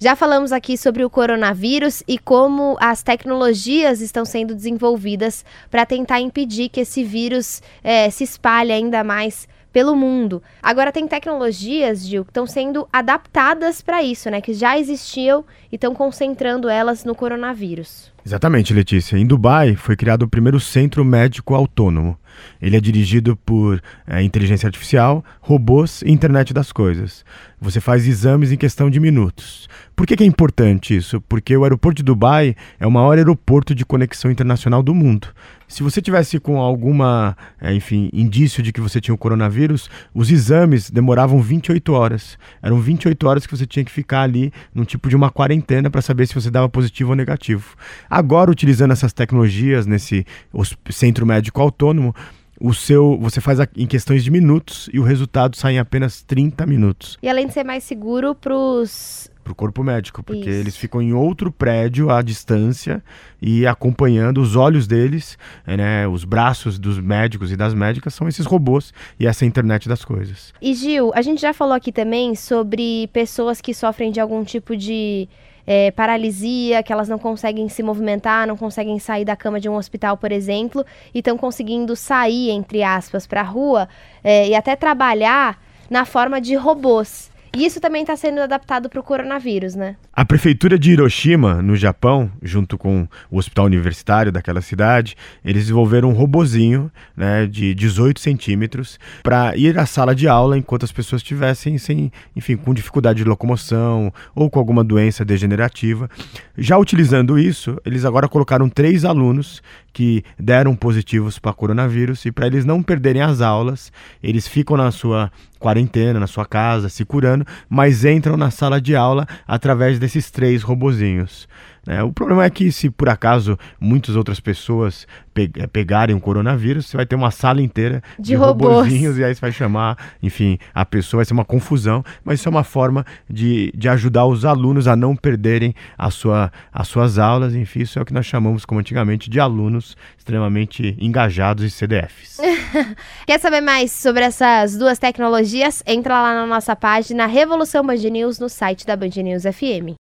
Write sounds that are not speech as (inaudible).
Já falamos aqui sobre o coronavírus e como as tecnologias estão sendo desenvolvidas para tentar impedir que esse vírus é, se espalhe ainda mais pelo mundo. Agora tem tecnologias, Gil, que estão sendo adaptadas para isso, né? Que já existiam e estão concentrando elas no coronavírus. Exatamente, Letícia. Em Dubai foi criado o primeiro centro médico autônomo. Ele é dirigido por é, inteligência artificial, robôs e internet das coisas. Você faz exames em questão de minutos. Por que, que, é importante isso? Porque o aeroporto de Dubai é o maior aeroporto de conexão internacional do mundo. Se você tivesse com alguma, é, enfim, indício de que você tinha o coronavírus, os exames demoravam 28 horas. Eram 28 horas que você tinha que ficar ali num tipo de uma quarentena para saber se você dava positivo ou negativo. Agora, utilizando essas tecnologias nesse centro médico autônomo, o seu você faz em questões de minutos e o resultado sai em apenas 30 minutos. E além de ser mais seguro para os para o corpo médico, porque Isso. eles ficam em outro prédio à distância e acompanhando os olhos deles, né, os braços dos médicos e das médicas são esses robôs e essa internet das coisas. E Gil, a gente já falou aqui também sobre pessoas que sofrem de algum tipo de é, paralisia, que elas não conseguem se movimentar, não conseguem sair da cama de um hospital, por exemplo, e estão conseguindo sair, entre aspas, para a rua é, e até trabalhar na forma de robôs. E isso também está sendo adaptado para o coronavírus, né? A prefeitura de Hiroshima, no Japão, junto com o hospital universitário daquela cidade, eles desenvolveram um robozinho né, de 18 centímetros para ir à sala de aula enquanto as pessoas estivessem sem, enfim, com dificuldade de locomoção ou com alguma doença degenerativa. Já utilizando isso, eles agora colocaram três alunos que deram positivos para coronavírus e para eles não perderem as aulas, eles ficam na sua quarentena, na sua casa, se curando, mas entram na sala de aula através desses três robozinhos. Né? O problema é que se por acaso muitas outras pessoas pe eh, pegarem o coronavírus, você vai ter uma sala inteira de, de robozinhos e aí você vai chamar, enfim, a pessoa, vai ser uma confusão, mas isso é uma forma de, de ajudar os alunos a não perderem a sua, as suas aulas, enfim, isso é o que nós chamamos como antigamente de alunos extremamente engajados e CDFs. (laughs) Quer saber mais sobre essas duas tecnologias? Entra lá na nossa página Revolução Band News no site da Band News FM.